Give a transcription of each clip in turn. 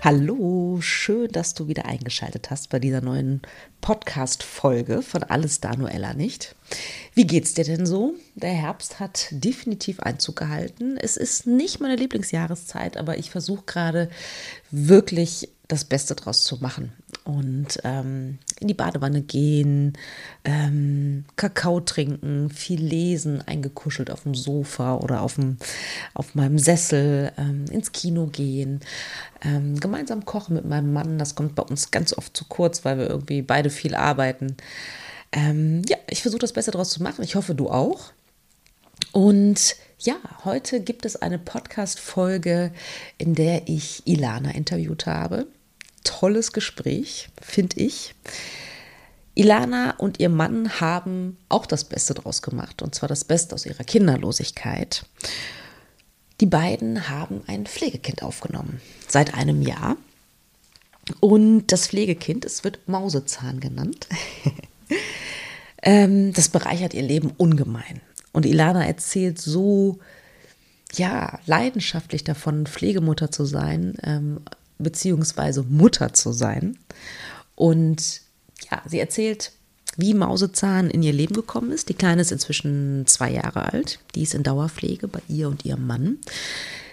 Hallo, schön, dass du wieder eingeschaltet hast bei dieser neuen Podcast-Folge von Alles da nur Ella nicht. Wie geht's dir denn so? Der Herbst hat definitiv Einzug gehalten. Es ist nicht meine Lieblingsjahreszeit, aber ich versuche gerade wirklich das Beste draus zu machen. Und ähm, in die Badewanne gehen, ähm, Kakao trinken, viel lesen, eingekuschelt auf dem Sofa oder auf, dem, auf meinem Sessel, ähm, ins Kino gehen, ähm, gemeinsam kochen mit meinem Mann. Das kommt bei uns ganz oft zu kurz, weil wir irgendwie beide viel arbeiten. Ähm, ja, ich versuche das Beste draus zu machen. Ich hoffe, du auch. Und ja, heute gibt es eine Podcast-Folge, in der ich Ilana interviewt habe. Tolles Gespräch, finde ich. Ilana und ihr Mann haben auch das Beste draus gemacht, und zwar das Beste aus ihrer Kinderlosigkeit. Die beiden haben ein Pflegekind aufgenommen, seit einem Jahr. Und das Pflegekind, es wird Mausezahn genannt. ähm, das bereichert ihr Leben ungemein. Und Ilana erzählt so, ja, leidenschaftlich davon, Pflegemutter zu sein, ähm, beziehungsweise Mutter zu sein. Und ja, sie erzählt, wie Mausezahn in ihr Leben gekommen ist. Die Kleine ist inzwischen zwei Jahre alt. Die ist in Dauerpflege bei ihr und ihrem Mann.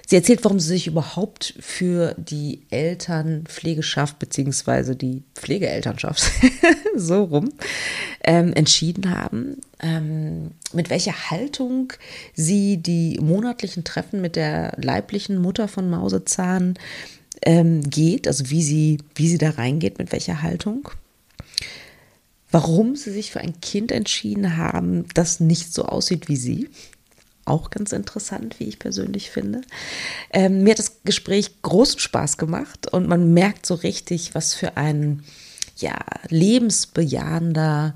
Sie erzählt, warum sie sich überhaupt für die Elternpflegeschaft beziehungsweise die Pflegeelternschaft so rum ähm, entschieden haben, ähm, mit welcher Haltung sie die monatlichen Treffen mit der leiblichen Mutter von Mausezahn ähm, geht, also wie sie, wie sie da reingeht, mit welcher Haltung. Warum sie sich für ein Kind entschieden haben, das nicht so aussieht wie sie auch ganz interessant, wie ich persönlich finde. Ähm, mir hat das Gespräch großen Spaß gemacht und man merkt so richtig, was für ein ja, lebensbejahender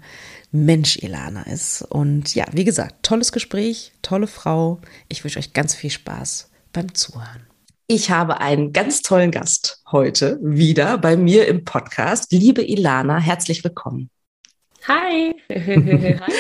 Mensch Ilana ist. Und ja, wie gesagt, tolles Gespräch, tolle Frau. Ich wünsche euch ganz viel Spaß beim Zuhören. Ich habe einen ganz tollen Gast heute wieder bei mir im Podcast. Liebe Ilana, herzlich willkommen. Hi. Hi.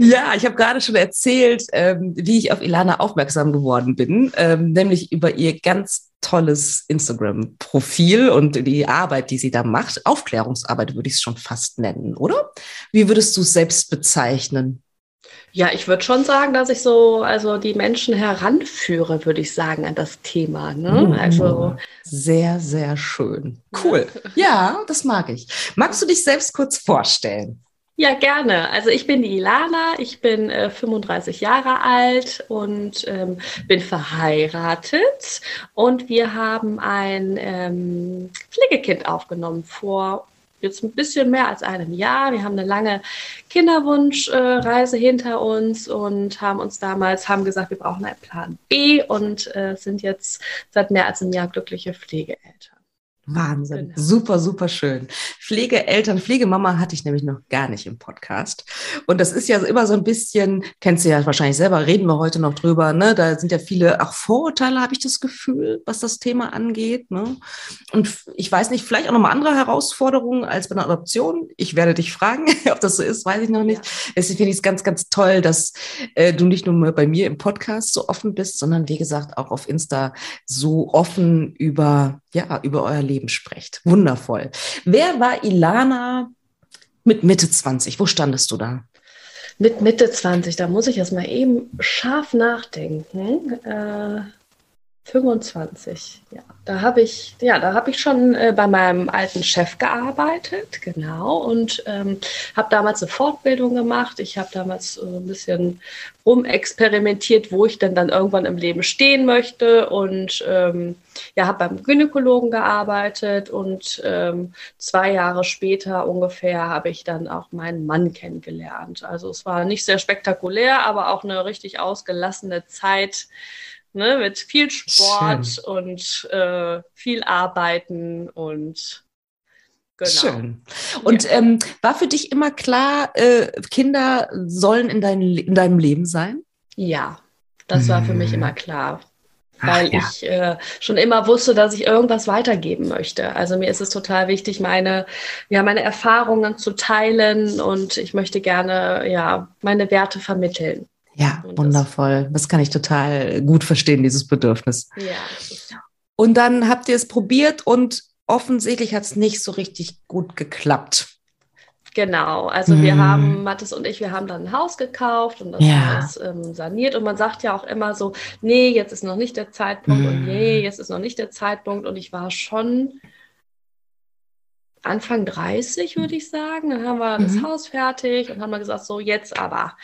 Ja, ich habe gerade schon erzählt, ähm, wie ich auf Ilana aufmerksam geworden bin, ähm, nämlich über ihr ganz tolles Instagram-Profil und die Arbeit, die sie da macht. Aufklärungsarbeit würde ich es schon fast nennen, oder? Wie würdest du es selbst bezeichnen? Ja, ich würde schon sagen, dass ich so also die Menschen heranführe, würde ich sagen, an das Thema. Ne? Mhm. Also sehr, sehr schön. Cool. Ja. das mag ich. Magst du dich selbst kurz vorstellen? Ja, gerne. Also ich bin die Ilana, ich bin äh, 35 Jahre alt und ähm, bin verheiratet und wir haben ein ähm, Pflegekind aufgenommen vor jetzt ein bisschen mehr als einem Jahr. Wir haben eine lange Kinderwunschreise hinter uns und haben uns damals haben gesagt, wir brauchen einen Plan B und äh, sind jetzt seit mehr als einem Jahr glückliche Pflegeeltern. Wahnsinn. Genau. Super, super schön. Pflegeeltern, Pflegemama hatte ich nämlich noch gar nicht im Podcast. Und das ist ja immer so ein bisschen, kennst du ja wahrscheinlich selber, reden wir heute noch drüber, ne? Da sind ja viele auch Vorurteile, habe ich das Gefühl, was das Thema angeht. Ne? Und ich weiß nicht, vielleicht auch nochmal andere Herausforderungen als bei einer Adoption. Ich werde dich fragen, ob das so ist, weiß ich noch nicht. Ja. Deswegen finde ich es ganz, ganz toll, dass äh, du nicht nur bei mir im Podcast so offen bist, sondern wie gesagt auch auf Insta so offen über, ja, über euer Leben sprecht. Wundervoll. Wer war Ilana mit Mitte 20? Wo standest du da? Mit Mitte 20, da muss ich erst mal eben scharf nachdenken. Äh, 25, ja. Da habe ich, ja, da habe ich schon äh, bei meinem alten Chef gearbeitet, genau, und ähm, habe damals eine Fortbildung gemacht. Ich habe damals äh, ein bisschen rumexperimentiert, wo ich denn dann irgendwann im Leben stehen möchte und ähm, ja, habe beim Gynäkologen gearbeitet und ähm, zwei Jahre später ungefähr habe ich dann auch meinen Mann kennengelernt. Also es war nicht sehr spektakulär, aber auch eine richtig ausgelassene Zeit ne, mit viel Sport Schön. und äh, viel Arbeiten und Genau. Schön. Und ja. ähm, war für dich immer klar, äh, Kinder sollen in, dein, in deinem Leben sein? Ja, Das war für mich immer klar weil Ach, ja. ich äh, schon immer wusste, dass ich irgendwas weitergeben möchte. Also mir ist es total wichtig, meine, ja, meine Erfahrungen zu teilen und ich möchte gerne ja meine Werte vermitteln. Ja, und wundervoll. Das, das kann ich total gut verstehen, dieses Bedürfnis. Ja. Und dann habt ihr es probiert und offensichtlich hat es nicht so richtig gut geklappt. Genau, also wir mhm. haben, Mathis und ich, wir haben dann ein Haus gekauft und das ja. Haus ähm, saniert und man sagt ja auch immer so, nee, jetzt ist noch nicht der Zeitpunkt mm. und nee, mhm. jetzt ist noch nicht der Zeitpunkt und ich war schon Anfang 30, würde ich sagen. Dann haben wir mhm. das Haus fertig und haben wir gesagt, so jetzt aber.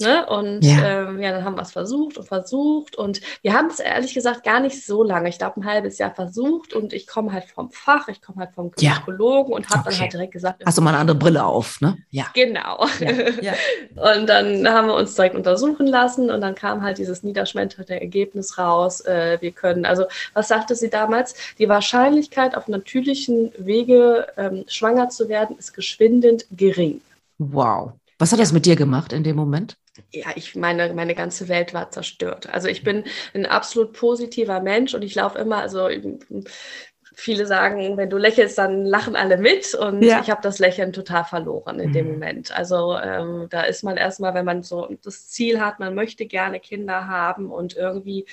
Ne? Und ja. Ähm, ja, dann haben wir es versucht und versucht. Und wir haben es ehrlich gesagt gar nicht so lange. Ich glaube, ein halbes Jahr versucht. Und ich komme halt vom Fach, ich komme halt vom Gynäkologen ja. und habe okay. dann halt direkt gesagt. Hast du mal eine andere Brille auf, ne? Ja. Genau. Ja. und dann haben wir uns direkt untersuchen lassen. Und dann kam halt dieses niederschmetternde Ergebnis raus. Äh, wir können, also, was sagte sie damals? Die Wahrscheinlichkeit, auf natürlichen Wege ähm, schwanger zu werden, ist geschwindend gering. Wow. Was hat das mit dir gemacht in dem Moment? Ja, ich meine, meine ganze Welt war zerstört. Also ich bin ein absolut positiver Mensch und ich laufe immer, also viele sagen, wenn du lächelst, dann lachen alle mit und ja. ich habe das Lächeln total verloren in mhm. dem Moment. Also ähm, da ist man erstmal, wenn man so das Ziel hat, man möchte gerne Kinder haben und irgendwie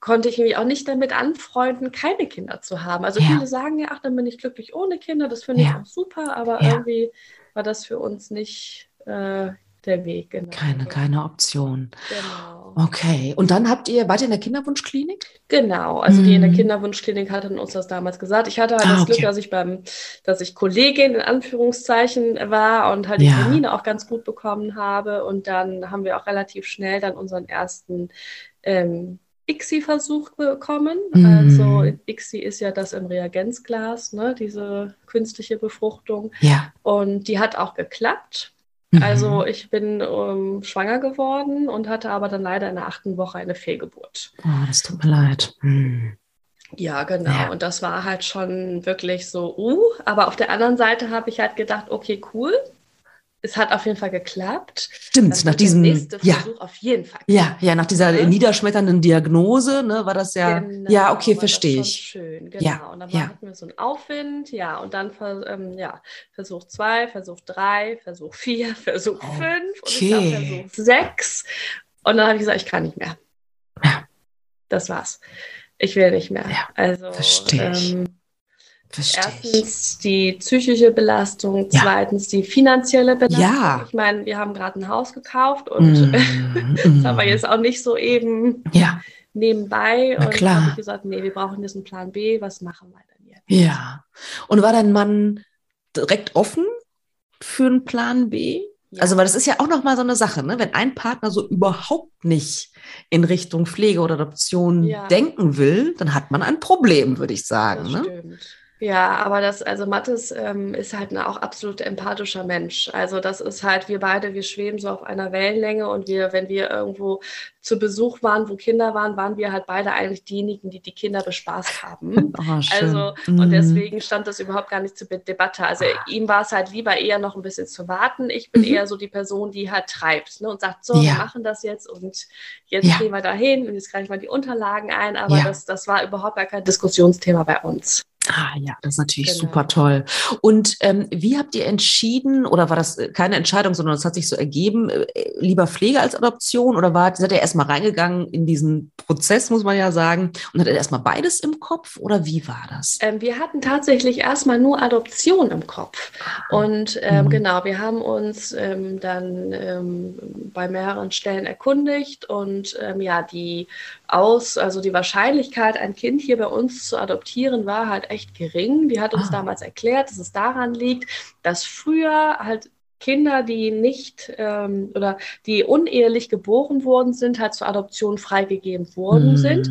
konnte ich mich auch nicht damit anfreunden, keine Kinder zu haben. Also ja. viele sagen ja, ach, dann bin ich glücklich ohne Kinder, das finde ja. ich auch super, aber irgendwie war das für uns nicht äh, der Weg. Genau. Keine, keine Option. Genau. Okay. Und dann habt ihr, wart ihr in der Kinderwunschklinik? Genau. Also hm. die in der mhm. Kinderwunschklinik hatten uns das damals gesagt. Ich hatte halt ah, das okay. Glück, dass ich beim, dass ich Kollegin in Anführungszeichen war und halt die ja. Termine auch ganz gut bekommen habe. Und dann haben wir auch relativ schnell dann unseren ersten ähm, ICSI-Versuch bekommen. Mm. Also ICSI ist ja das im Reagenzglas, ne, diese künstliche Befruchtung. Ja. Und die hat auch geklappt. Also mhm. ich bin ähm, schwanger geworden und hatte aber dann leider in der achten Woche eine Fehlgeburt. Oh, das tut mir leid. Hm. Ja, genau. Ja. Und das war halt schon wirklich so, uh, aber auf der anderen Seite habe ich halt gedacht, okay, cool, es hat auf jeden Fall geklappt. Stimmt, nach diesem ja, Versuch auf jeden Fall. Ja, ja, nach dieser ja. niederschmetternden Diagnose, ne, war das ja, genau, ja, okay, verstehe ich. Schön, genau. Ja, und dann ja. hatten wir so einen Aufwind, ja, und dann ähm, ja, Versuch zwei, Versuch drei, Versuch vier, Versuch okay. fünf und ich Versuch sechs. Und dann habe ich gesagt, ich kann nicht mehr. Ja. Das war's. Ich will nicht mehr. Ja, also verstehe ich. Ähm, Verstehe Erstens die psychische Belastung, ja. zweitens die finanzielle Belastung. Ja. Ich meine, wir haben gerade ein Haus gekauft und mm, das haben wir jetzt auch nicht so eben ja. nebenbei. Na und klar. habe ich gesagt, nee, wir brauchen jetzt einen Plan B, was machen wir denn jetzt? Ja. Und war dein Mann direkt offen für einen Plan B? Ja. Also, weil das ist ja auch nochmal so eine Sache, ne? wenn ein Partner so überhaupt nicht in Richtung Pflege oder Adoption ja. denken will, dann hat man ein Problem, würde ich sagen. Das ne? Stimmt. Ja, aber das, also Mathis ähm, ist halt ein auch absolut empathischer Mensch. Also das ist halt, wir beide, wir schweben so auf einer Wellenlänge und wir, wenn wir irgendwo zu Besuch waren, wo Kinder waren, waren wir halt beide eigentlich diejenigen, die die Kinder bespaßt haben. Oh, also, mm. und mhm. deswegen stand das überhaupt gar nicht zur Debatte. Also ah. ihm war es halt lieber eher noch ein bisschen zu warten. Ich bin mhm. eher so die Person, die halt treibt ne, und sagt, so, ja. wir machen das jetzt und jetzt ja. gehen wir dahin und jetzt greifen wir die Unterlagen ein. Aber ja. das, das war überhaupt gar kein Diskussionsthema bei uns. Ah ja, das ist natürlich genau. super toll. Und ähm, wie habt ihr entschieden, oder war das äh, keine Entscheidung, sondern es hat sich so ergeben, äh, lieber Pflege als Adoption? Oder war, seid ihr erstmal reingegangen in diesen Prozess, muss man ja sagen, und hattet erstmal beides im Kopf? Oder wie war das? Ähm, wir hatten tatsächlich erstmal nur Adoption im Kopf. Ah. Und ähm, mhm. genau, wir haben uns ähm, dann ähm, bei mehreren Stellen erkundigt und ähm, ja, die aus, also die Wahrscheinlichkeit, ein Kind hier bei uns zu adoptieren, war halt echt gering. Die hat uns ah. damals erklärt, dass es daran liegt, dass früher halt Kinder, die nicht ähm, oder die unehelich geboren worden sind, halt zur Adoption freigegeben worden mm. sind.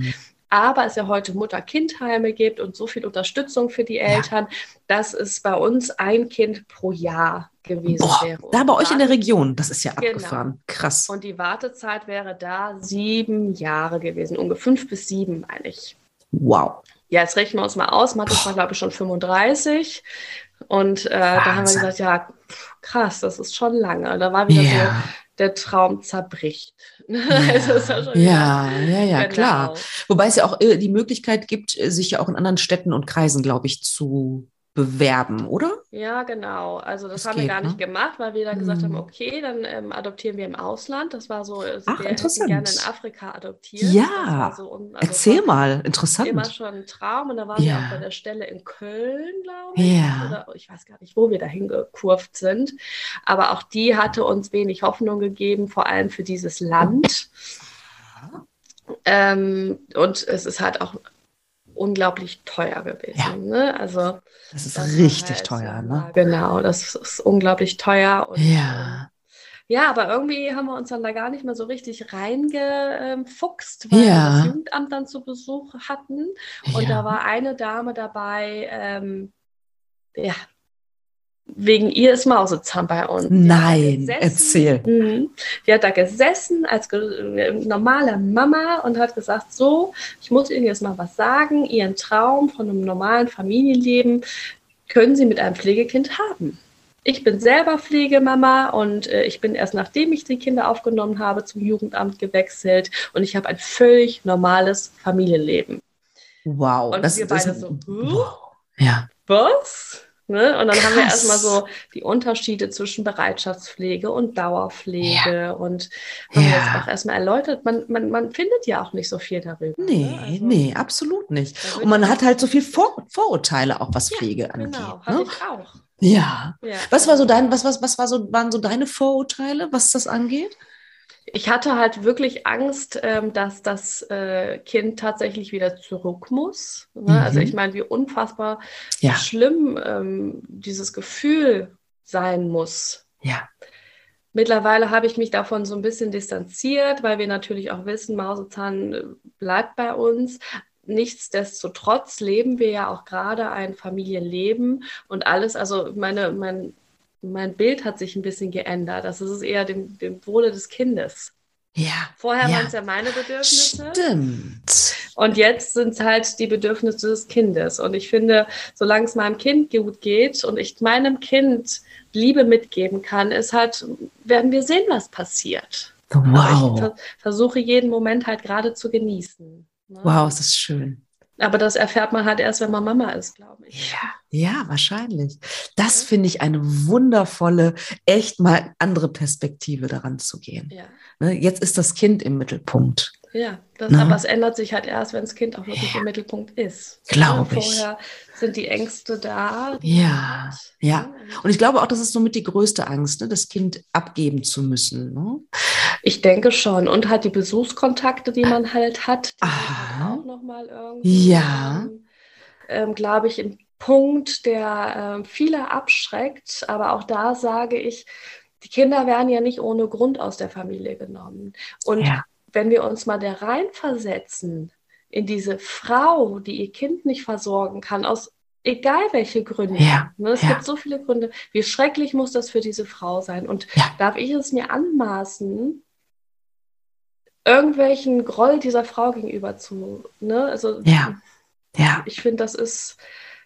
Aber es ja heute Mutter-Kind-Heime gibt und so viel Unterstützung für die Eltern, ja. dass es bei uns ein Kind pro Jahr gewesen Boah, wäre. Da bei euch in der Region, das ist ja genau. abgefahren. Krass. Und die Wartezeit wäre da sieben Jahre gewesen, ungefähr fünf bis sieben, meine ich. Wow. Ja, jetzt rechnen wir uns mal aus. Mathis war, glaube ich, schon 35. Und äh, da haben wir gesagt, ja, krass, das ist schon lange. Da war wieder yeah. so der Traum zerbricht. Ja, ja, ja, ja, Genau. klar. Wobei es ja auch äh, die Möglichkeit gibt, äh, sich ja auch in anderen Städten und Kreisen, glaube ich, zu bewerben, oder? Ja, genau. Also das, Das haben wir geht, gar nicht ne? gemacht, weil wir dann gesagt haben, Hm. okay, dann ähm, adoptieren wir im Ausland. Das war so, äh, Ach, wir interessant. gerne in Afrika adoptiert. Ja. So, also Erzähl war mal, immer interessant. schon ein Traum und da waren wir Ja. auch bei der Stelle in Köln, glaube ich. Ja. Oder ich weiß gar nicht, wo wir dahin gekurvt sind. Aber auch die hatte uns wenig Hoffnung gegeben, vor allem für dieses Land. Ähm, und es ist halt auch unglaublich teuer gewesen. Ja. Ne? Also Das ist das richtig halt, teuer, ne? Genau, das ist unglaublich teuer. Und, Ja. ähm, ja, aber irgendwie haben wir uns dann da gar nicht mehr so richtig reingefuchst, weil wir Ja. das Jugendamt dann zu Besuch hatten. Und ja. da war eine Dame dabei, ähm, ja, wegen ihr ist Mausezahn bei uns. Nein, erzähl. Mhm. Die hat da gesessen als äh, normale Mama und hat gesagt, so, ich muss Ihnen jetzt mal was sagen, Ihren Traum von einem normalen Familienleben können Sie mit einem Pflegekind haben. Ich bin selber Pflegemama und äh, ich bin erst nachdem ich die Kinder aufgenommen habe zum Jugendamt gewechselt und ich habe ein völlig normales Familienleben. Wow. Und wir beide so, huh? Ja. was? Ne? Und dann haben wir Krass. erstmal so die Unterschiede zwischen Bereitschaftspflege und Dauerpflege und haben Ja. jetzt auch erstmal erläutert, man, man, man findet ja auch nicht so viel darüber. Nee, ne? Also, nee, absolut nicht. Und man hat halt so viel Vor Vorurteile auch, was Ja, Pflege angeht. Genau, Ne? ich auch. Ja. Ja. Was war so dein, was, was, was war so, waren so deine Vorurteile, was das angeht? Ich hatte halt wirklich Angst, ähm, dass das äh, Kind tatsächlich wieder zurück muss. Ne? Also Mhm. ich meine, wie unfassbar Ja. schlimm ähm, dieses Gefühl sein muss. Ja. Mittlerweile habe ich mich davon so ein bisschen distanziert, weil wir natürlich auch wissen, Mausezahn äh, bleibt bei uns. Nichtsdestotrotz leben wir ja auch gerade ein Familienleben und alles, also meine, mein, mein Bild hat sich ein bisschen geändert. Das ist eher dem, dem Wohle des Kindes. Ja. Vorher Ja. waren es ja meine Bedürfnisse Stimmt. und jetzt sind es halt die Bedürfnisse des Kindes. Und ich finde, solange es meinem Kind gut geht und ich meinem Kind Liebe mitgeben kann, ist halt, werden wir sehen, was passiert. Ich Wow. ver versuche jeden Moment halt gerade zu genießen. ne? Wow, es ist schön. Aber das erfährt man halt erst, wenn man Mama ist, glaube ich. Ja, ja, wahrscheinlich. Das finde ich eine wundervolle, echt mal andere Perspektive daran zu gehen. Ja, Ne, Jetzt ist das Kind im Mittelpunkt. ja. Das, Na? aber es ändert sich halt erst, wenn das Kind auch wirklich Ja. im Mittelpunkt ist. Glaub Ne? ich. Vorher sind die Ängste da. Ja, ja. ne? Und ich glaube auch, das ist somit die größte Angst, ne, das Kind abgeben zu müssen. Ne? Ich denke schon. Und halt die Besuchskontakte, die man halt hat, Aha. Nochmal irgendwie, Ja. ähm, ähm, glaube ich, ein Punkt, der ähm, viele abschreckt. Aber auch da sage ich, die Kinder werden ja nicht ohne Grund aus der Familie genommen. Und Ja. wenn wir uns mal da reinversetzen in diese Frau, die ihr Kind nicht versorgen kann, aus egal welche Gründe. Ja, Ne, es ja. gibt so viele Gründe. Wie schrecklich muss das für diese Frau sein? Und Ja. darf ich es mir anmaßen, irgendwelchen Groll dieser Frau gegenüber zu, ne? Also Ja. Ja, ich finde, das ist,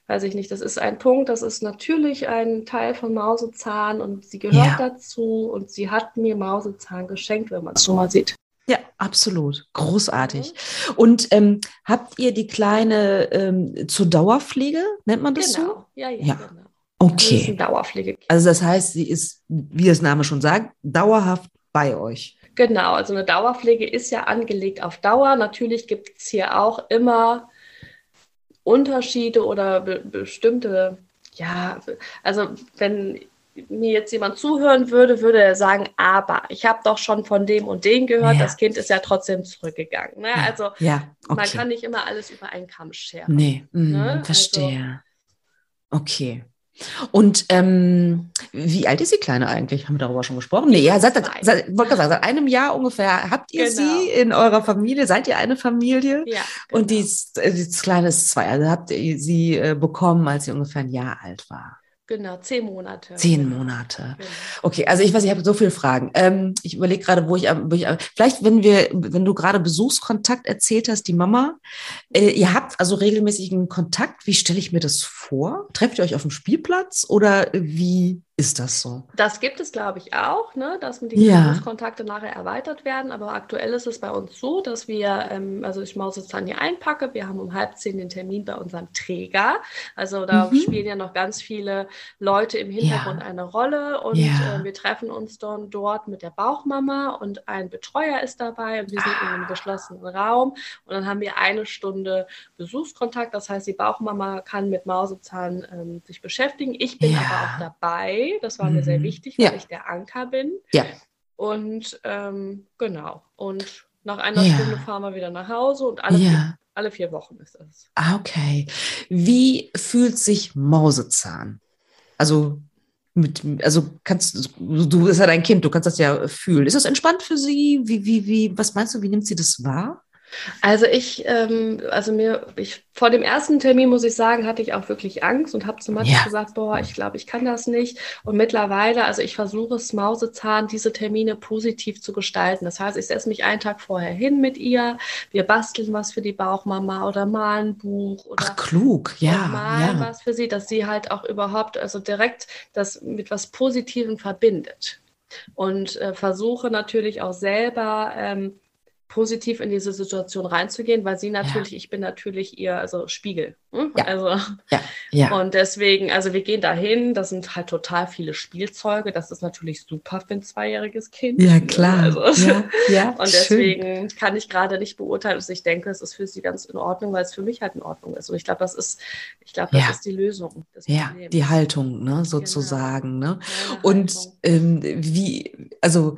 weiß ich nicht, das ist ein Punkt, das ist natürlich ein Teil von Mausezahn und sie gehört Ja. dazu und sie hat mir Mausezahn geschenkt, wenn man es schon mal sieht. ja, absolut. Großartig. Und ähm, habt ihr die kleine ähm, zur Dauerpflege, nennt man das so? Genau, ja, ja, Ja. genau. Okay. Dauerpflege. Also das heißt, sie ist, wie das Name schon sagt, dauerhaft bei euch. Genau, also eine Dauerpflege ist ja angelegt auf Dauer. Natürlich gibt es hier auch immer Unterschiede oder be bestimmte, ja, also wenn mir jetzt jemand zuhören würde, würde er sagen, aber ich habe doch schon von dem und dem gehört, Ja. das Kind ist ja trotzdem zurückgegangen. Ne? Ja. Also Ja, man okay. kann nicht immer alles über einen Kamm scheren. Nee, mm, Ne? Also verstehe. Okay. Und ähm, wie alt ist die Kleine eigentlich? Haben wir darüber schon gesprochen? Nee, ja, seit, seit, wollte gerade sagen, seit einem Jahr ungefähr habt ihr Genau. sie in eurer Familie? Seid ihr eine Familie? Ja, Und die, genau. äh, die Kleine ist zwei. Also habt ihr sie äh, bekommen, als sie ungefähr ein Jahr alt war? Genau, zehn Monate. Zehn. Monate. Genau. Okay, also ich weiß, ich habe so viele Fragen. Ähm, ich überlege gerade, wo ich, wo ich vielleicht, wenn wir, wenn du gerade Besuchskontakt erzählt hast, die Mama, äh, ihr habt also regelmäßigen Kontakt. Wie stelle ich mir das vor? Trefft ihr euch auf dem Spielplatz oder wie ist das so? Das gibt es, glaube ich, auch, ne? dass die ja. Kontakte nachher erweitert werden. Aber aktuell ist es bei uns so, dass wir, ähm, also ich Mausezahn hier einpacke, wir haben um halb zehn den Termin bei unserem Träger. Also da mhm. spielen ja noch ganz viele Leute im Hintergrund ja. eine Rolle und ja. äh, wir treffen uns dann dort mit der Bauchmama und ein Betreuer ist dabei und wir sind ah. in einem geschlossenen Raum und dann haben wir eine Stunde Besuchskontakt. Das heißt, die Bauchmama kann mit Mausezahn ähm, sich beschäftigen. Ich bin aber auch dabei das war mir sehr mhm. wichtig, weil ja. ich der Anker bin. Ja. Und ähm, genau. Und nach einer ja. Stunde fahren wir wieder nach Hause und alle, ja. vier, alle vier Wochen ist das. Ah, okay. Wie fühlt sich Mausezahn? Also mit, also kannst du bist ja dein Kind, du kannst das ja fühlen. Ist das entspannt für sie? Wie, wie, wie, was meinst du, wie nimmt sie das wahr? Also ich, ähm, also mir, ich, vor dem ersten Termin muss ich sagen, hatte ich auch wirklich Angst und habe zu Mathe ja. gesagt, boah, ich glaube, ich kann das nicht. Und mittlerweile, also ich versuche es Mausezahn, diese Termine positiv zu gestalten. Das heißt, ich setze mich einen Tag vorher hin mit ihr, wir basteln was für die Bauchmama oder malen ein Buch oder Ach, klug, ja, malen ja. was für sie, dass sie halt auch überhaupt, also direkt das mit was Positivem verbindet. Und äh, versuche natürlich auch selber ähm, positiv in diese Situation reinzugehen, weil sie natürlich, ja. ich bin natürlich ihr also Spiegel. Hm? Ja. Also ja. ja. und deswegen, also wir gehen dahin, das sind halt total viele Spielzeuge, das ist natürlich super für ein zweijähriges Kind. Ja, klar. Also, ja, und deswegen schön. kann ich gerade nicht beurteilen, dass ich denke, es ist für sie ganz in Ordnung, weil es für mich halt in Ordnung ist. Und ich glaube, das ist, ich glaube, das ist die Lösung. ja, die Haltung, ne, genau. sozusagen. Genau. Ne? Und ähm, wie, also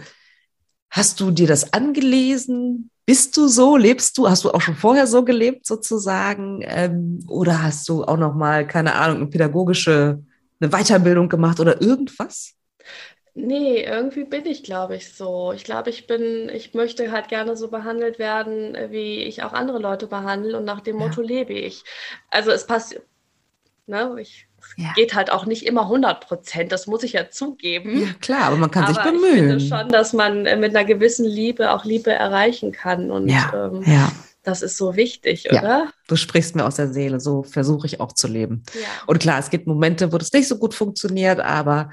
Hast du dir das angelesen? Bist du so? Lebst du? Hast du auch schon vorher so gelebt sozusagen? Ähm, oder hast du auch noch mal keine Ahnung eine pädagogische eine Weiterbildung gemacht oder irgendwas? Nee, irgendwie bin ich, glaube ich, so. Ich glaube, ich bin, ich möchte halt gerne so behandelt werden, wie ich auch andere Leute behandle und nach dem ja. Motto lebe ich. Also es passt, ne, ich ja. geht halt auch nicht immer 100 Prozent, das muss ich ja zugeben. Ja, klar, aber man kann aber sich bemühen. Ich finde schon, dass man äh, mit einer gewissen Liebe auch Liebe erreichen kann. Und ja, ähm, ja. das ist so wichtig, oder? Ja, du sprichst mir aus der Seele, so versuche ich auch zu leben. Und klar, es gibt Momente, wo das nicht so gut funktioniert, aber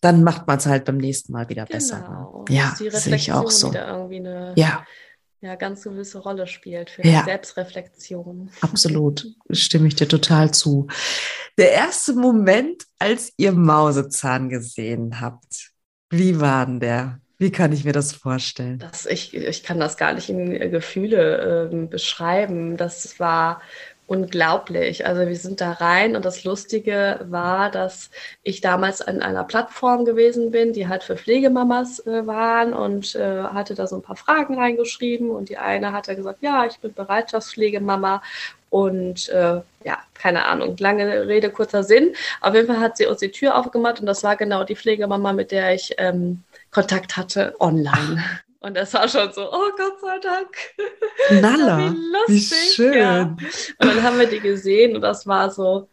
dann macht man es halt beim nächsten Mal wieder genau. besser. Ne? Ja, sehe ich auch so. Eine, ja ja, ganz gewisse Rolle spielt für ja. die Selbstreflexion. Absolut, stimme ich dir total zu. Der erste Moment, als ihr Mausezahn gesehen habt, wie war denn der? Wie kann ich mir das vorstellen? Das, ich, ich kann das gar nicht in Gefühle äh, beschreiben. Das war unglaublich. Also wir sind da rein und das Lustige war, dass ich damals an einer Plattform gewesen bin, die halt für Pflegemamas äh, waren und äh, hatte da so ein paar Fragen reingeschrieben und die eine hatte gesagt, ja, ich bin Bereitschaftspflegemama und äh, ja, keine Ahnung, lange Rede, kurzer Sinn. Auf jeden Fall hat sie uns die Tür aufgemacht und das war genau die Pflegemama, mit der ich ähm, Kontakt hatte online. Und das war schon so, oh Gott sei Dank. Nalla, wie, lustig, wie schön. Ja. Und dann haben wir die gesehen und das war so,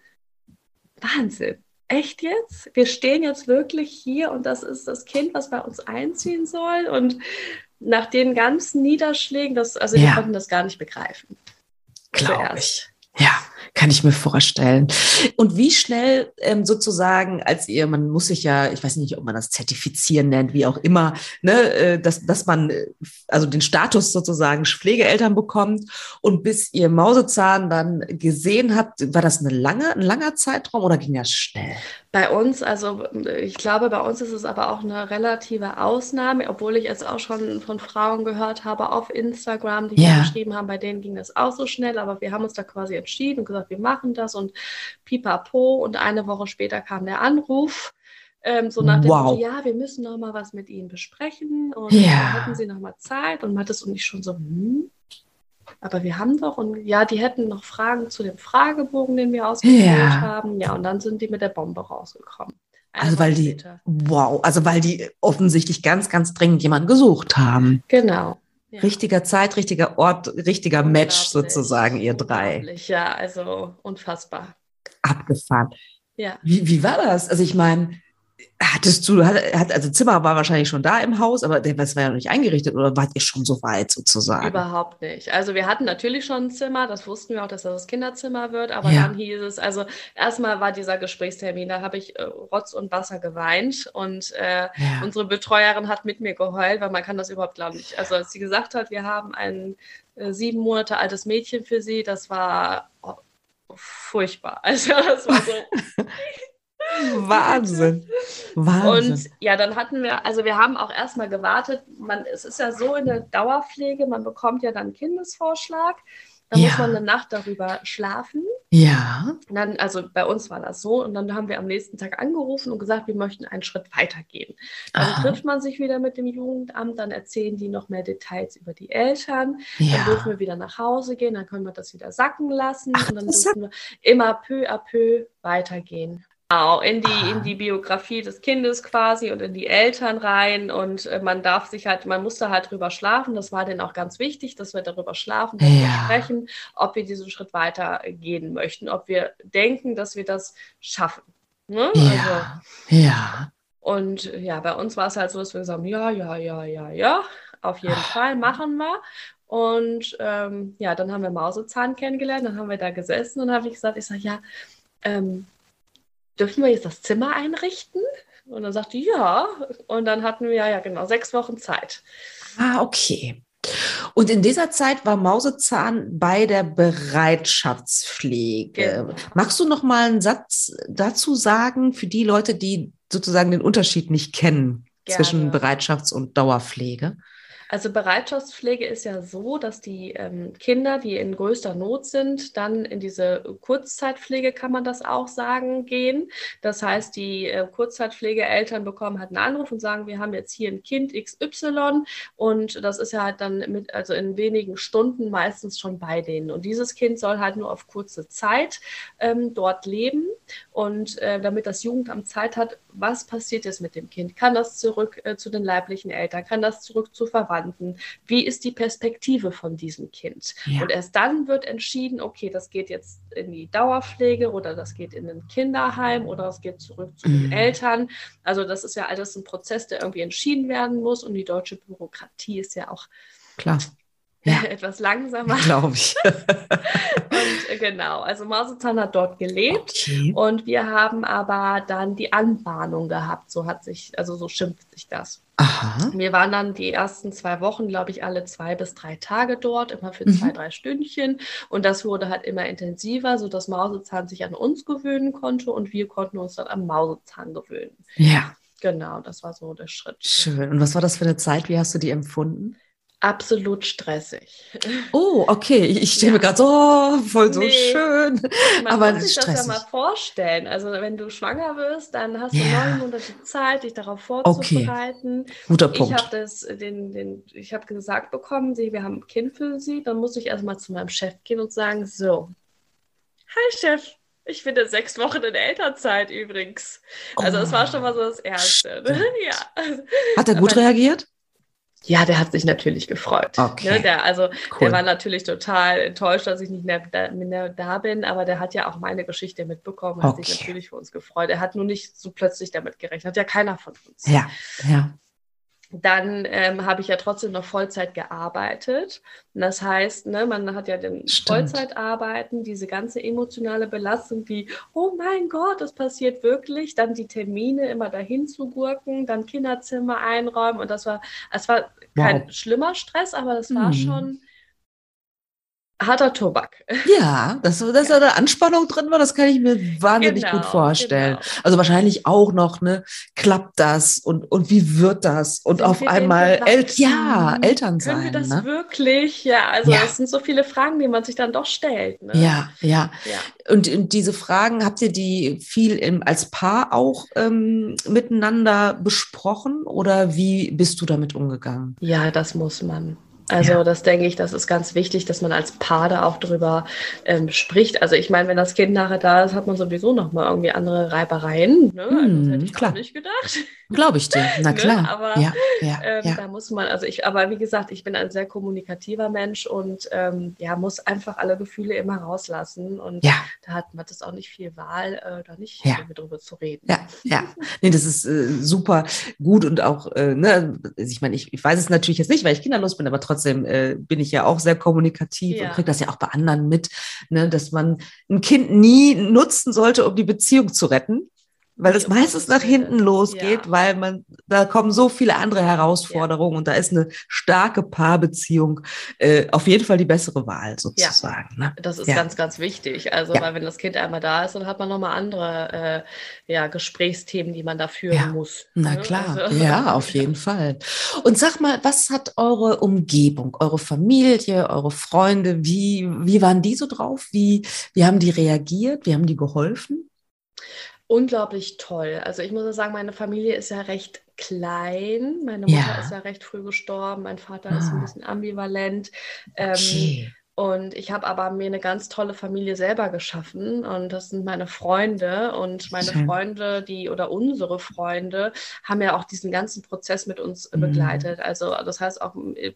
Wahnsinn. Echt jetzt? Wir stehen jetzt wirklich hier und das ist das Kind, was bei uns einziehen soll. Und nach den ganzen Niederschlägen, das, also ja. wir konnten das gar nicht begreifen. Glaube ich. Ja, kann ich mir vorstellen. Und wie schnell ähm, sozusagen, als ihr, man muss sich ja, ich weiß nicht, ob man das zertifizieren nennt, wie auch immer, ne, äh, dass, dass man äh, also den Status sozusagen Pflegeeltern bekommt und bis ihr Mausezahn dann gesehen habt, war das eine lange, ein langer Zeitraum oder ging das schnell? Bei uns, also ich glaube, bei uns ist es aber auch eine relative Ausnahme, obwohl ich es auch schon von Frauen gehört habe auf Instagram, die ja. geschrieben haben, bei denen ging das auch so schnell, aber wir haben uns da quasi entschieden gesagt, wir machen das und pipapo und eine Woche später kam der Anruf. Ähm, so nach dem wow. Motto, ja, wir müssen noch mal was mit Ihnen besprechen und ja. hätten Sie noch mal Zeit und Mathis und ich schon so, hm, aber wir haben doch, und ja, die hätten noch Fragen zu dem Fragebogen, den wir ausgefüllt ja. haben. Ja, und dann sind die mit der Bombe rausgekommen. also weil die, später. wow, also weil die offensichtlich ganz, ganz dringend jemanden gesucht haben. Genau. Ja. Richtiger Zeit, richtiger Ort, richtiger Match sozusagen, ihr drei. Ja, also unfassbar. Abgefahren. Ja. Wie, wie war das? Also ich meine, Hattest du, hat, also Zimmer war wahrscheinlich schon da im Haus, aber das war ja noch nicht eingerichtet oder wart ihr schon so weit sozusagen? Überhaupt nicht. Also wir hatten natürlich schon ein Zimmer, das wussten wir auch, dass das das Kinderzimmer wird, aber Ja. dann hieß es, also erstmal war dieser Gesprächstermin, da habe ich äh, Rotz und Wasser geweint und äh, Ja. unsere Betreuerin hat mit mir geheult, weil man kann das überhaupt glauben nicht. Also als sie gesagt hat, wir haben ein äh, sieben Monate altes Mädchen für sie, das war oh, furchtbar. Also das war so. Wahnsinn. Wahnsinn. Und ja, dann hatten wir, also wir haben auch erstmal gewartet. Man, es ist ja so in der Dauerpflege, man bekommt ja dann Kindesvorschlag. Da Ja. muss man eine Nacht darüber schlafen. ja. Und dann, also bei uns war das so. Und dann haben wir am nächsten Tag angerufen und gesagt, wir möchten einen Schritt weitergehen. Dann Aha. trifft man sich wieder mit dem Jugendamt, dann erzählen die noch mehr Details über die Eltern. Dann Ja. dürfen wir wieder nach Hause gehen, dann können wir das wieder sacken lassen Ach, und dann dürfen wir immer peu à peu weitergehen. Genau, in die, Ah. in die Biografie des Kindes quasi und in die Eltern rein und äh, man darf sich halt, man musste halt drüber schlafen. Das war denen auch ganz wichtig, dass wir darüber schlafen, darüber Ja. sprechen, ob wir diesen Schritt weiter gehen möchten, ob wir denken, dass wir das schaffen. Ne? Also, Ja. Ja. und ja, bei uns war es halt so, dass wir gesagt haben, ja, ja, ja, ja, ja, auf jeden Ah. Fall machen wir. Und ähm, ja, dann haben wir Mausezahn kennengelernt, dann haben wir da gesessen und habe ich gesagt, ich sage, ja, ähm, dürfen wir jetzt das Zimmer einrichten? Und dann sagte ja. Und dann hatten wir ja genau sechs Wochen Zeit. Ah, okay. Und in dieser Zeit war Mausezahn bei der Bereitschaftspflege. Genau. Magst du noch mal einen Satz dazu sagen für die Leute, die sozusagen den Unterschied nicht kennen zwischen Gerne. Bereitschafts- und Dauerpflege? Also Bereitschaftspflege ist ja so, dass die ähm, Kinder, die in größter Not sind, dann in diese Kurzzeitpflege, kann man das auch sagen, gehen. Das heißt, die äh, Kurzzeitpflegeeltern bekommen halt einen Anruf und sagen, wir haben jetzt hier ein Kind XY und das ist ja halt dann mit, also in wenigen Stunden meistens schon bei denen. Und dieses Kind soll halt nur auf kurze Zeit ähm, dort leben. Und äh, damit das Jugendamt Zeit hat, was passiert jetzt mit dem Kind? Kann das zurück äh, zu den leiblichen Eltern? Kann das zurück zu Verwandten? Wie ist die Perspektive von diesem Kind? Ja. Und erst dann wird entschieden, okay, das geht jetzt in die Dauerpflege oder das geht in ein Kinderheim oder das geht zurück zu den Mhm. Eltern. Also das ist ja alles ein Prozess, der irgendwie entschieden werden muss. Und die deutsche Bürokratie ist ja auch Klar. Ja. etwas langsamer. Glaube ich. Und äh, genau, also Mausezahn hat dort gelebt. Okay. Und wir haben aber dann die Anbahnung gehabt. So hat sich, also so schimpft sich das. Aha. Wir waren dann die ersten zwei Wochen, glaube ich, alle zwei bis drei Tage dort, immer für Mhm. zwei, drei Stündchen. Und das wurde halt immer intensiver, sodass Mausezahn sich an uns gewöhnen konnte und wir konnten uns dann am Mausezahn gewöhnen. Ja, Genau, das war so der Schritt. schön. Und was war das für eine Zeit? Wie hast du die empfunden? Absolut stressig. Oh, okay. Ich, ich stelle mir Ja. gerade so, oh, voll so Nee. schön. Man Aber muss sich das ja stressig. mal vorstellen. Also wenn du schwanger wirst, dann hast du Ja. neun Monate Zeit, dich darauf Okay. vorzubereiten. Guter Ich Punkt. habe das, den, den, ich habe gesagt bekommen, sie, wir haben ein Kind für sie. Dann muss ich erstmal zu meinem Chef gehen und sagen: So, hi Chef, ich bin in sechs Wochen in Elternzeit übrigens. Also, das war schon mal so das Erste. Ja. Hat er gut aber- reagiert? Ja, der hat sich natürlich gefreut. Okay. Ne? Der, also, Cool. der war natürlich total enttäuscht, dass ich nicht mehr da, mehr da bin, aber der hat ja auch meine Geschichte mitbekommen, hat sich Okay. natürlich für uns gefreut. Er hat nur nicht so plötzlich damit gerechnet, hat ja keiner von uns. Ja, ja. Dann ähm, habe ich ja trotzdem noch Vollzeit gearbeitet. Und das heißt, ne, man hat ja den Stimmt. Vollzeitarbeiten, diese ganze emotionale Belastung, die, oh mein Gott, das passiert wirklich, dann die Termine immer dahin zu gurken, dann Kinderzimmer einräumen. Und das war, es war kein Wow. schlimmer Stress, aber das war Mhm. schon harter Tobak. Ja, dass, dass da eine Anspannung drin war, das kann ich mir wahnsinnig Genau, gut vorstellen. genau. Also wahrscheinlich auch noch, ne, klappt das und, und wie wird das? Und Sind auf einmal, El ja, Eltern Können wir sein, das ne? wirklich? Ja, also Ja. das sind so viele Fragen, die man sich dann doch stellt. Ne? Ja, ja. ja. Und, und diese Fragen, habt ihr die viel im, als Paar auch ähm, miteinander besprochen oder wie bist du damit umgegangen? Ja, das muss man. Also Ja. das denke ich, das ist ganz wichtig, dass man als Paar da auch drüber ähm, spricht. Also ich meine, wenn das Kind nachher da ist, hat man sowieso noch mal irgendwie andere Reibereien. Ne? Also das Hm, hätte ich klar. nicht gedacht. Glaube ich dir. Na Ne, klar. aber, ja, ja, Ähm, ja. Da muss man, also ich, aber wie gesagt, ich bin ein sehr kommunikativer Mensch und ähm, ja, muss einfach alle Gefühle immer rauslassen. Und Ja. da hat man das auch nicht viel Wahl, äh, da nicht Ja. drüber zu reden. Ja, ja. Nee, das ist äh, super gut und auch, äh, ne, also ich meine, ich, ich weiß es natürlich jetzt nicht, weil ich kinderlos bin, aber trotzdem äh, bin ich ja auch sehr kommunikativ Ja. und kriege das ja auch bei anderen mit, ne, dass man ein Kind nie nutzen sollte, um die Beziehung zu retten. Weil das meistens nach hinten losgeht, Ja. weil man, da kommen so viele andere Herausforderungen und da ist eine starke Paarbeziehung äh, auf jeden Fall die bessere Wahl sozusagen. Ne? Das ist Ja. ganz, ganz wichtig. Also, Ja. weil wenn das Kind einmal da ist, dann hat man nochmal andere äh, ja, Gesprächsthemen, die man da führen Ja. muss. Na ne? klar, Also- ja, auf jeden Fall. Und sag mal, was hat eure Umgebung, eure Familie, eure Freunde, wie, wie waren die so drauf? Wie, wie haben die reagiert? Wie haben die geholfen? Unglaublich toll. Also ich muss ja sagen, meine Familie ist ja recht klein. Meine Mutter Ja. ist ja recht früh gestorben. Mein Vater ist ein Ah. bisschen ambivalent. Ähm, Okay. Und ich habe aber mir eine ganz tolle Familie selber geschaffen und das sind meine Freunde und meine Schön. Freunde, die oder unsere Freunde haben ja auch diesen ganzen Prozess mit uns Mhm. begleitet. Also das heißt auch äh,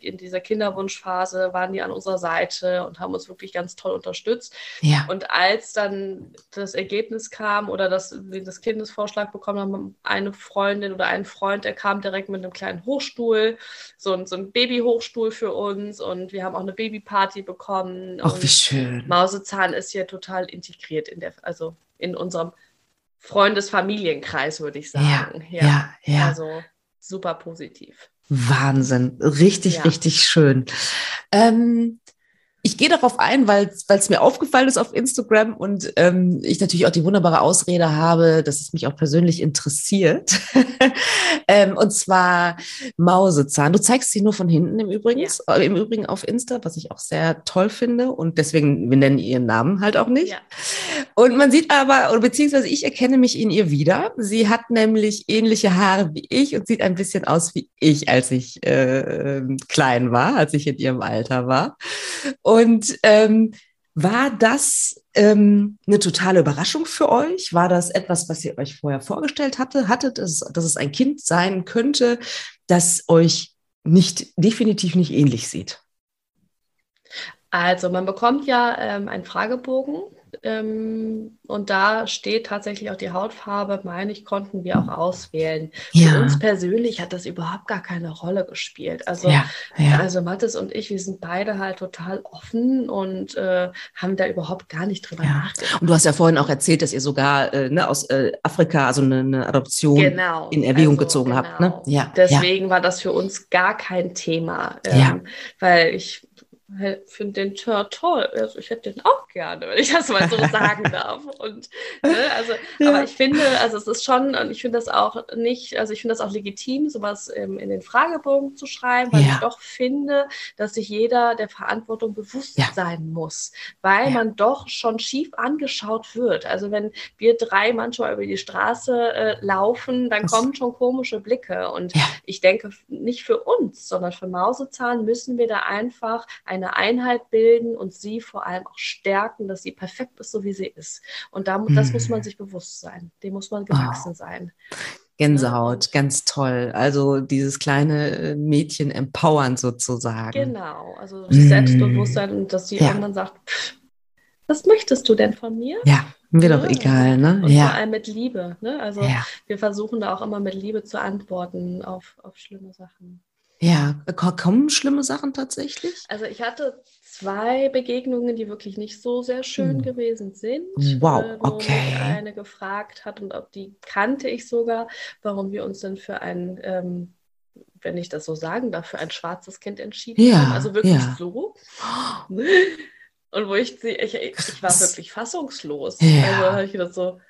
in dieser Kinderwunschphase waren die an unserer Seite und haben uns wirklich ganz toll unterstützt. Ja. Und als dann das Ergebnis kam oder dass wir das Kindesvorschlag bekommen haben, eine Freundin oder ein Freund, der kam direkt mit einem kleinen Hochstuhl, so ein, so ein Babyhochstuhl für uns und wir haben auch eine Babyparty bekommen. Ach, wie schön. Mausezahn ist hier total integriert in der, also in unserem Freundesfamilienkreis, würde ich Ja, sagen. ja, ja. Also super positiv. Wahnsinn. Richtig, Ja. richtig schön. Ähm, ich gehe darauf ein, weil es mir aufgefallen ist auf Instagram und ähm, ich natürlich auch die wunderbare Ausrede habe, dass es mich auch persönlich interessiert. ähm, und zwar Mausezahn. Du zeigst sie nur von hinten im Übrigen, äh, im Übrigen auf Insta, was ich auch sehr toll finde. Und deswegen, wir nennen ihren Namen halt auch nicht. Ja. Und man sieht aber, oder beziehungsweise ich erkenne mich in ihr wieder. Sie hat nämlich ähnliche Haare wie ich und sieht ein bisschen aus wie ich, als ich äh, klein war, als ich in ihrem Alter war. Und ähm, war das ähm, eine totale Überraschung für euch? War das etwas, was ihr euch vorher vorgestellt hatte, hattet, dass, dass es ein Kind sein könnte, das euch nicht definitiv nicht ähnlich sieht? Also man bekommt ja ähm, einen Fragebogen ähm, und da steht tatsächlich auch die Hautfarbe, meine ich, konnten wir auch auswählen. Für uns persönlich hat das überhaupt gar keine Rolle gespielt. Also, ja, ja. also Mathis und ich, wir sind beide halt total offen und äh, haben da überhaupt gar nicht drüber Ja. nachgedacht. Und du hast ja vorhin auch erzählt, dass ihr sogar äh, ne, aus äh, Afrika, also eine, eine Adoption Genau. in Erwägung Also, gezogen habt. Ne? genau. Ja, ja. Deswegen war das für uns gar kein Thema, ähm, Ja. weil ich finde den Tör toll. Also ich hätte den auch gerne, wenn ich das mal so sagen darf. Und ne, also, Ja. aber ich finde, also es ist schon, und ich finde das auch nicht, also ich finde das auch legitim, sowas ähm, in den Fragebogen zu schreiben, weil Ja. ich doch finde, dass sich jeder der Verantwortung bewusst Ja. sein muss, weil man doch schon schief angeschaut wird. Also wenn wir drei manchmal über die Straße äh, laufen, dann Das- kommen schon komische Blicke und ich denke, nicht für uns, sondern für Mausezahn müssen wir da einfach eine Einheit bilden und sie vor allem auch stärken, dass sie perfekt ist, so wie sie ist. Und da, das Mhm. muss man sich bewusst sein. Dem muss man gewachsen sein. Gänsehaut, ganz toll. Also dieses kleine äh, Mädchen empowern sozusagen. Genau. Also Mhm. Selbstbewusstsein und dass sie Ja. irgendwann sagt, "Pff, was möchtest du denn von mir? Ja, mir doch Ja. egal, ne? Und vor Ja. allem mit Liebe. Ne? Also Ja. wir versuchen da auch immer mit Liebe zu antworten auf, auf schlimme Sachen. Ja, Ko- kommen schlimme Sachen tatsächlich? Also ich hatte zwei Begegnungen, die wirklich nicht so sehr schön Hm. gewesen sind. Wow, äh, wo okay. mich eine gefragt hat und ob die kannte ich sogar, warum wir uns denn für ein, ähm, wenn ich das so sagen darf, für ein schwarzes Kind entschieden Ja, haben. Also wirklich ja. so. Und wo ich sie, ich, ich war wirklich fassungslos. Ja. Also habe ich gedacht so,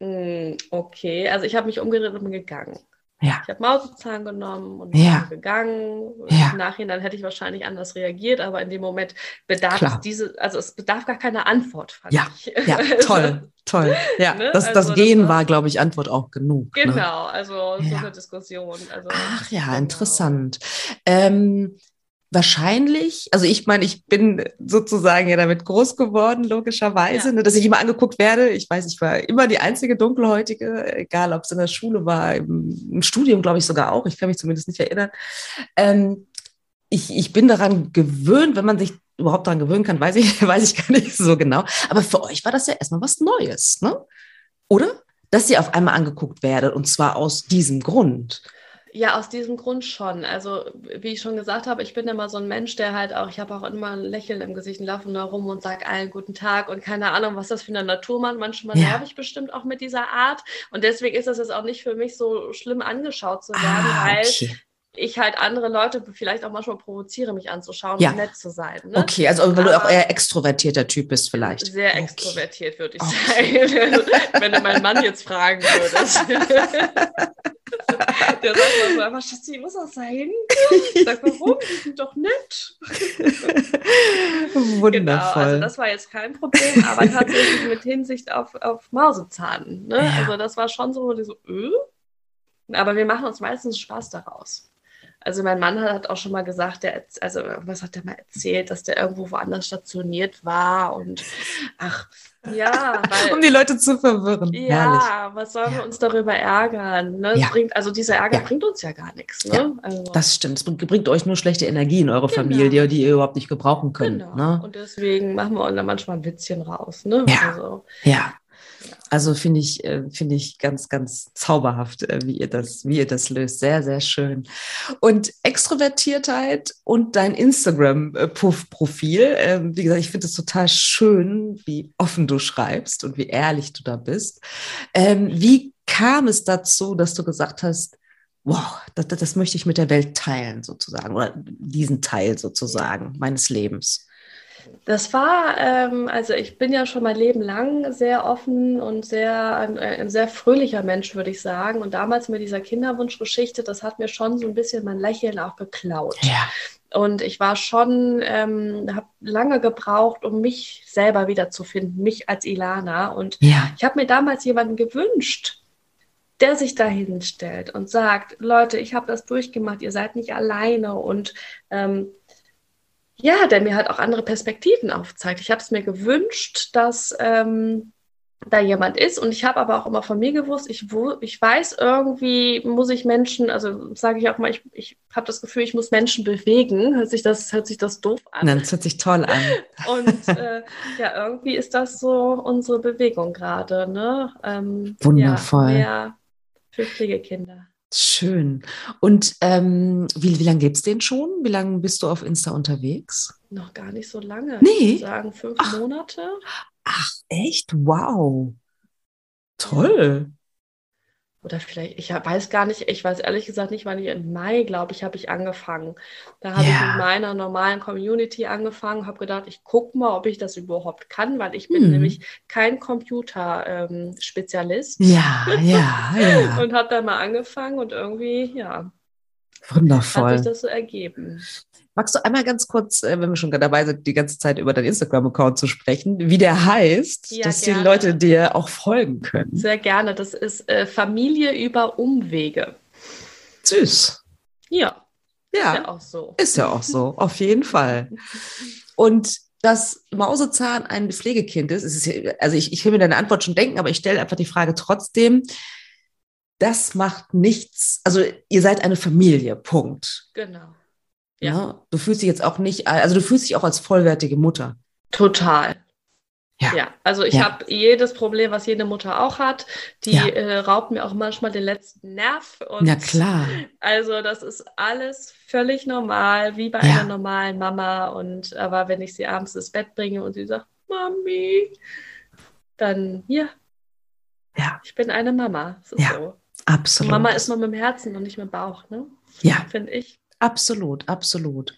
hm, okay. Also ich habe mich umgedreht und bin gegangen. Ja. Ich habe Mausezahn genommen und Ja. bin gegangen. Ja. Im Nachhinein hätte ich wahrscheinlich anders reagiert, aber in dem Moment bedarf Klar. es diese, also es bedarf gar keine Antwort, fand Ja, ich. Ja, Also, toll, toll. Ja, Ne? das, Also das das Gehen war- war, glaube ich, Antwort auch genug. Ne? Genau, also so Ja. eine Diskussion. Also, Ach ja, genau. interessant. Ähm, wahrscheinlich, also ich meine, ich bin sozusagen ja damit groß geworden, logischerweise, ja. ne, dass ich immer angeguckt werde. Ich weiß, ich war immer die einzige Dunkelhäutige, egal ob es in der Schule war, im, im Studium glaube ich sogar auch, ich kann mich zumindest nicht erinnern. Ähm, ich, ich bin daran gewöhnt, wenn man sich überhaupt daran gewöhnen kann, weiß ich, weiß ich gar nicht so genau. Aber für euch war das ja erstmal was Neues, ne? Oder? Dass ihr auf einmal angeguckt werdet und zwar aus diesem Grund. Ja, aus diesem Grund schon. Also, wie ich schon gesagt habe, ich bin immer so ein Mensch, der halt auch, ich habe auch immer ein Lächeln im Gesicht und laufe da rum und sage allen guten Tag und keine Ahnung, was das für eine Natur macht. Manchmal ja. nerv ich bestimmt auch mit dieser Art. Und deswegen ist das jetzt auch nicht für mich so schlimm angeschaut zu werden, ah, weil okay ich halt andere Leute vielleicht auch manchmal provoziere, mich anzuschauen ja. und nett zu sein. Ne? Okay, also weil du auch eher extrovertierter Typ bist vielleicht. Sehr okay. extrovertiert, würde ich okay. sagen. Wenn du meinen Mann jetzt fragen würdest. Der sagt mal so einfach, Schatzi, muss das sein? Ich sag, warum? Die sind doch nett. Wundervoll. Genau, also das war jetzt kein Problem, aber tatsächlich mit Hinsicht auf, auf Mausezahn. Ne? Ja. Also das war schon so, so öh? aber wir machen uns meistens Spaß daraus. Also mein Mann hat auch schon mal gesagt, der, also was hat er mal erzählt, dass der irgendwo woanders stationiert war und ach, ja. Weil, um die Leute zu verwirren. Ja, Herrlich. was sollen wir uns darüber ärgern? Ne? Ja. Bringt, also dieser Ärger ja. bringt uns ja gar nichts. Ne? Ja, also. Das stimmt. Es bringt euch nur schlechte Energie in eure genau. Familie, die ihr überhaupt nicht gebrauchen könnt. Genau. Ne? Und deswegen machen wir uns da manchmal ein Witzchen raus. Ne? Ja. Also, ja. Also finde ich, äh, finde ich ganz, ganz zauberhaft, äh, wie ihr das, wie ihr das löst. Sehr, sehr schön. Und Extrovertiertheit und dein Instagram-Profil. Ähm, wie gesagt, ich finde es total schön, wie offen du schreibst und wie ehrlich du da bist. Ähm, wie kam es dazu, dass du gesagt hast, wow, das, das möchte ich mit der Welt teilen, sozusagen, oder diesen Teil sozusagen meines Lebens? Das war, ähm, also ich bin ja schon mein Leben lang sehr offen und sehr ein, ein, sehr fröhlicher Mensch, würde ich sagen. Und damals mit dieser Kinderwunschgeschichte, das hat mir schon so ein bisschen mein Lächeln auch geklaut. Ja. Und ich war schon, ähm, habe lange gebraucht, um mich selber wiederzufinden, mich als Ilana. Und ja. ich habe mir damals jemanden gewünscht, der sich dahin stellt und sagt, Leute, ich habe das durchgemacht, ihr seid nicht alleine und ähm, ja, der mir halt auch andere Perspektiven aufzeigt. Ich habe es mir gewünscht, dass ähm, da jemand ist und ich habe aber auch immer von mir gewusst, ich, wo, ich weiß irgendwie, muss ich Menschen, also sage ich auch mal, ich, ich habe das Gefühl, ich muss Menschen bewegen. Hört sich das, hört sich das doof an? Nein, das hört sich toll an. Und äh, ja, irgendwie ist das so unsere Bewegung gerade. Ne? Ähm, Wundervoll. Ja, mehr für Pflegekinder. Schön. Und ähm, wie, wie lange gibt es den schon? Wie lange bist du auf Insta unterwegs? Noch gar nicht so lange. Nee. Ich würde sagen fünf ach, Monate. Ach, echt? Wow. Toll. Oder vielleicht, ich weiß gar nicht, ich weiß ehrlich gesagt nicht, wann ich im Mai, glaube ich, habe ich angefangen. Da habe ja. ich mit meiner normalen Community angefangen, habe gedacht, ich gucke mal, ob ich das überhaupt kann, weil ich bin hm. nämlich kein Computerspezialist. Ähm, ja, ja, ja. und habe da mal angefangen und irgendwie, ja. Wundervoll. Hat sich das so ergeben. Magst du einmal ganz kurz, äh, wenn wir schon dabei sind, die ganze Zeit über deinen Instagram-Account zu sprechen, wie der heißt, ja, dass gerne. die Leute dir auch folgen können? Sehr gerne. Das ist äh, Familie über Umwege. Süß. Ja. Ja. Ist ja auch so. Ist ja auch so, auf jeden Fall. Und dass Mausezahn ein Pflegekind ist, ist also ich, ich will mir deine Antwort schon denken, aber ich stelle einfach die Frage trotzdem, das macht nichts, also ihr seid eine Familie, Punkt. Genau. Ja. ja. Du fühlst dich jetzt auch nicht, also du fühlst dich auch als vollwertige Mutter. Total. Ja. ja. also ich ja. habe jedes Problem, was jede Mutter auch hat. Die ja. äh, raubt mir auch manchmal den letzten Nerv. Und ja, klar. Also das ist alles völlig normal, wie bei einer normalen Mama. Und aber wenn ich sie abends ins Bett bringe und sie sagt, Mami, dann ja. Ja. Ich bin eine Mama. Das ist ja, so. Absolut. Mama ist man mit dem Herzen und nicht mit dem Bauch, ne? Ja. Finde ich. Absolut, absolut.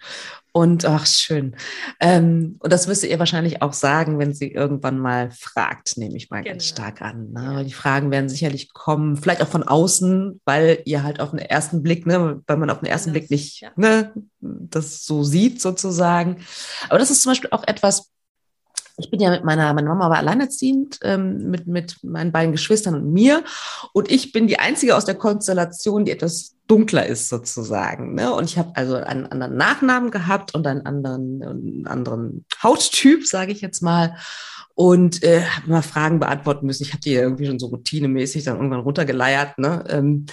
Und ach, schön. Ähm, und das müsst ihr wahrscheinlich auch sagen, wenn sie irgendwann mal fragt, nehme ich mal genau. ganz stark an. Ne? Weil die Fragen werden sicherlich kommen, vielleicht auch von außen, weil ihr halt auf den ersten Blick, ne, weil man auf den ersten das, Blick nicht ja. ne, das so sieht sozusagen. Aber das ist zum Beispiel auch etwas, ich bin ja mit meiner, meine Mama war alleinerziehend, ähm, mit, mit meinen beiden Geschwistern und mir. Und ich bin die einzige aus der Konstellation, die etwas dunkler ist sozusagen. Ne? Und ich habe also einen anderen Nachnamen gehabt und einen anderen, einen anderen Hauttyp, sage ich jetzt mal. Und äh, habe immer Fragen beantworten müssen. Ich habe die irgendwie schon so routinemäßig dann irgendwann runtergeleiert. Ne? Ähm,